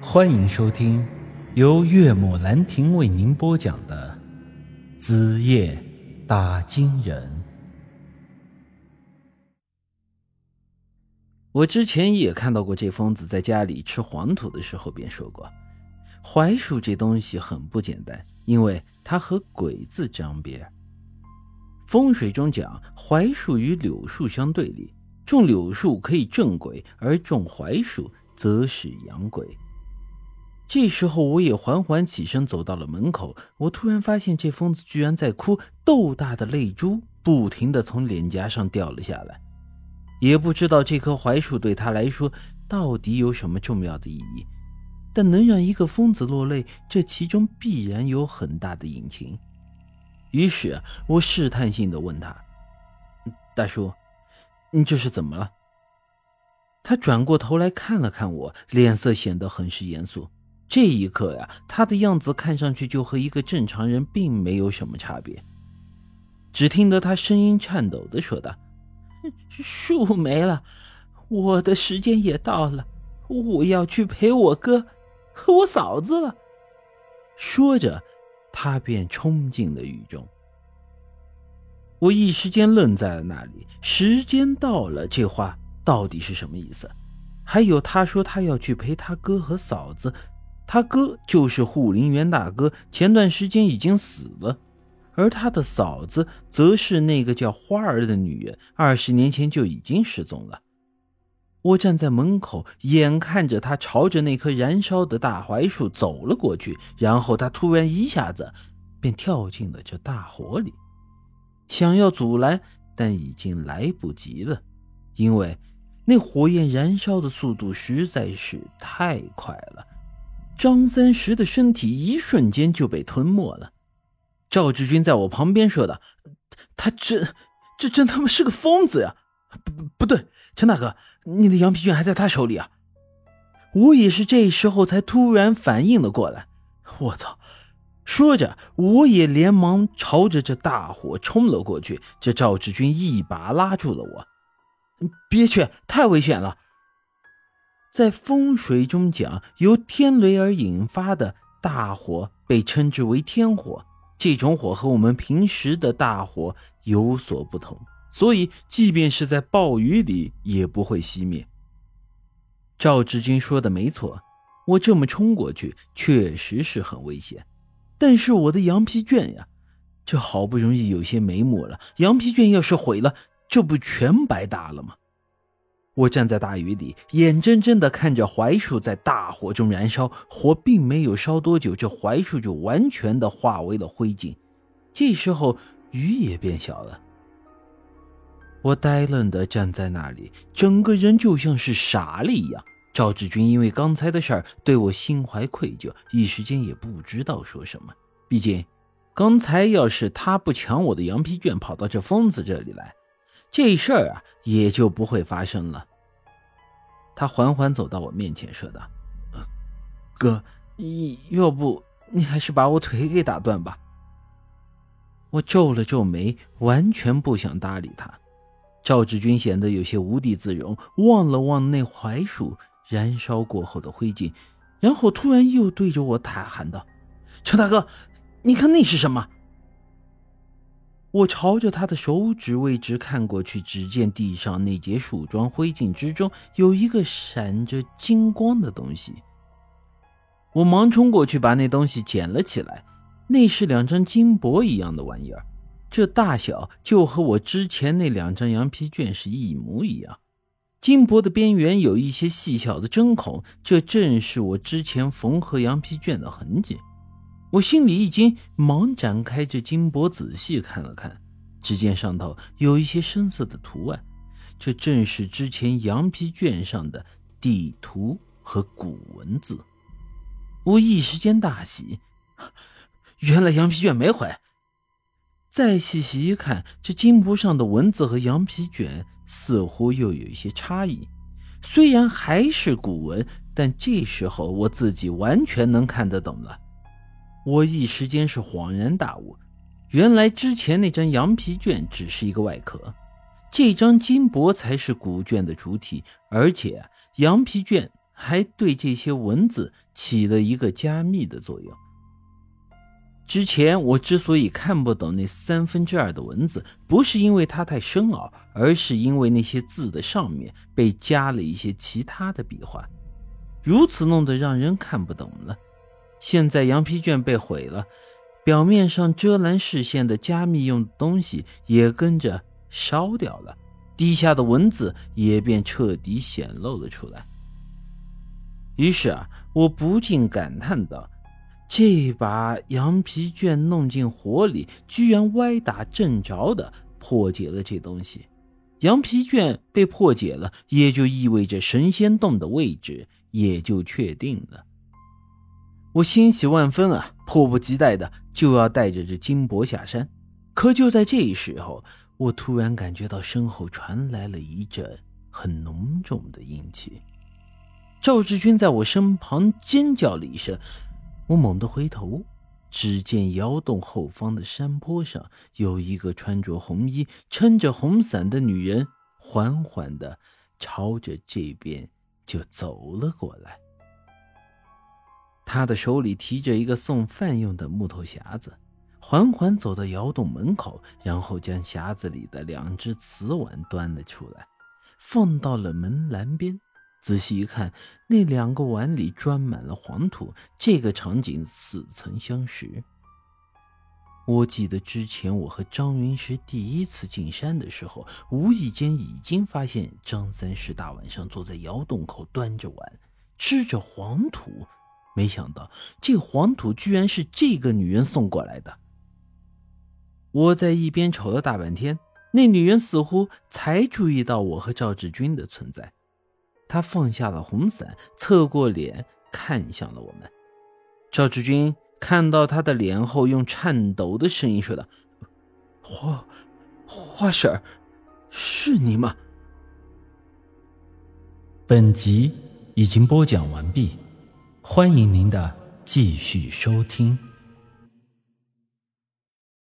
欢迎收听由岳母兰亭为您播讲的《子夜打金人》。我之前也看到过这疯子在家里吃黄土的时候，便说过，槐树这东西很不简单，因为它和鬼字沾边。风水中讲，槐树与柳树相对立，种柳树可以镇鬼，而种槐树则是养鬼。这时候，我也缓缓起身走到了门口。我突然发现，这疯子居然在哭，豆大的泪珠不停地从脸颊上掉了下来。也不知道这棵槐树对他来说到底有什么重要的意义，但能让一个疯子落泪，这其中必然有很大的隐情。于是我试探性地问他：“大叔，你这是怎么了？”他转过头来看了看我，脸色显得很是严肃。这一刻呀，他的样子看上去就和一个正常人并没有什么差别。只听得他声音颤抖的说道：“树没了，我的时间也到了，我要去陪我哥和我嫂子了。”说着，他便冲进了雨中。我一时间愣在了那里。时间到了，这话到底是什么意思？还有他说他要去陪他哥和嫂子。他哥就是护林员大哥，前段时间已经死了，而他的嫂子则是那个叫花儿的女人，二十年前就已经失踪了。我站在门口，眼看着他朝着那棵燃烧的大槐树走了过去，然后他突然一下子便跳进了这大火里，想要阻拦，但已经来不及了，因为那火焰燃烧的速度实在是太快了。张三石的身体一瞬间就被吞没了。赵志军在我旁边说道：“他真，这真他妈是个疯子呀！”不不对，陈大哥，你的羊皮卷还在他手里啊！我也是这时候才突然反应了过来。我操！说着，我也连忙朝着这大火冲了过去。这赵志军一把拉住了我：“别去，太危险了！”在风水中讲，由天雷而引发的大火被称之为天火。这种火和我们平时的大火有所不同，所以即便是在暴雨里也不会熄灭。赵志军说的没错，我这么冲过去确实是很危险。但是我的羊皮卷呀，这好不容易有些眉目了，羊皮卷要是毁了，这不全白搭了吗？我站在大雨里，眼睁睁地看着槐树在大火中燃烧。火并没有烧多久，这槐树就完全的化为了灰烬。这时候，雨也变小了。我呆愣地站在那里，整个人就像是傻了一样。赵志军因为刚才的事儿对我心怀愧疚，一时间也不知道说什么。毕竟，刚才要是他不抢我的羊皮卷，跑到这疯子这里来。这事儿啊，也就不会发生了。他缓缓走到我面前，说道：“哥，要不你还是把我腿给打断吧。”我皱了皱眉，完全不想搭理他。赵志军显得有些无地自容，望了望那槐树燃烧过后的灰烬，然后突然又对着我大喊道：“陈大哥，你看那是什么？”我朝着他的手指位置看过去，只见地上那截树桩灰烬之中有一个闪着金光的东西。我忙冲过去把那东西捡了起来，那是两张金箔一样的玩意儿，这大小就和我之前那两张羊皮卷是一模一样。金箔的边缘有一些细小的针孔，这正是我之前缝合羊皮卷的痕迹。我心里一惊，忙展开这金箔仔细看了看，只见上头有一些深色的图案，这正是之前羊皮卷上的地图和古文字。我一时间大喜，原来羊皮卷没毁。再细细一看，这金箔上的文字和羊皮卷似乎又有一些差异。虽然还是古文，但这时候我自己完全能看得懂了。我一时间是恍然大悟，原来之前那张羊皮卷只是一个外壳，这张金箔才是古卷的主体。而且羊皮卷还对这些文字起了一个加密的作用。之前我之所以看不懂那三分之二的文字，不是因为它太深奥，而是因为那些字的上面被加了一些其他的笔画，如此弄得让人看不懂了。现在羊皮卷被毁了，表面上遮拦视线的加密用的东西也跟着烧掉了，底下的文字也便彻底显露了出来。于是啊，我不禁感叹道。这把羊皮卷弄进火里，居然歪打正着的破解了这东西。羊皮卷被破解了，也就意味着神仙洞的位置也就确定了。我欣喜万分啊，迫不及待的就要带着这金箔下山。可就在这时候，我突然感觉到身后传来了一阵很浓重的阴气。赵志军在我身旁尖叫了一声。我猛地回头，只见窑洞后方的山坡上有一个穿着红衣、撑着红伞的女人，缓缓地朝着这边就走了过来。他的手里提着一个送饭用的木头匣子，缓缓走到窑洞门口，然后将匣子里的两只瓷碗端了出来，放到了门栏边。仔细一看，那两个碗里装满了黄土，这个场景似曾相识。我记得之前我和张云石第一次进山的时候，无意间已经发现张三石大晚上坐在窑洞口端着碗吃着黄土，没想到这黄土居然是这个女人送过来的。我在一边瞅了大半天，那女人似乎才注意到我和赵志军的存在。她放下了红伞，侧过脸看向了我们。赵志军看到他的脸后，用颤抖的声音说道：“花花婶，是你吗？”本集已经播讲完毕，欢迎您的继续收听。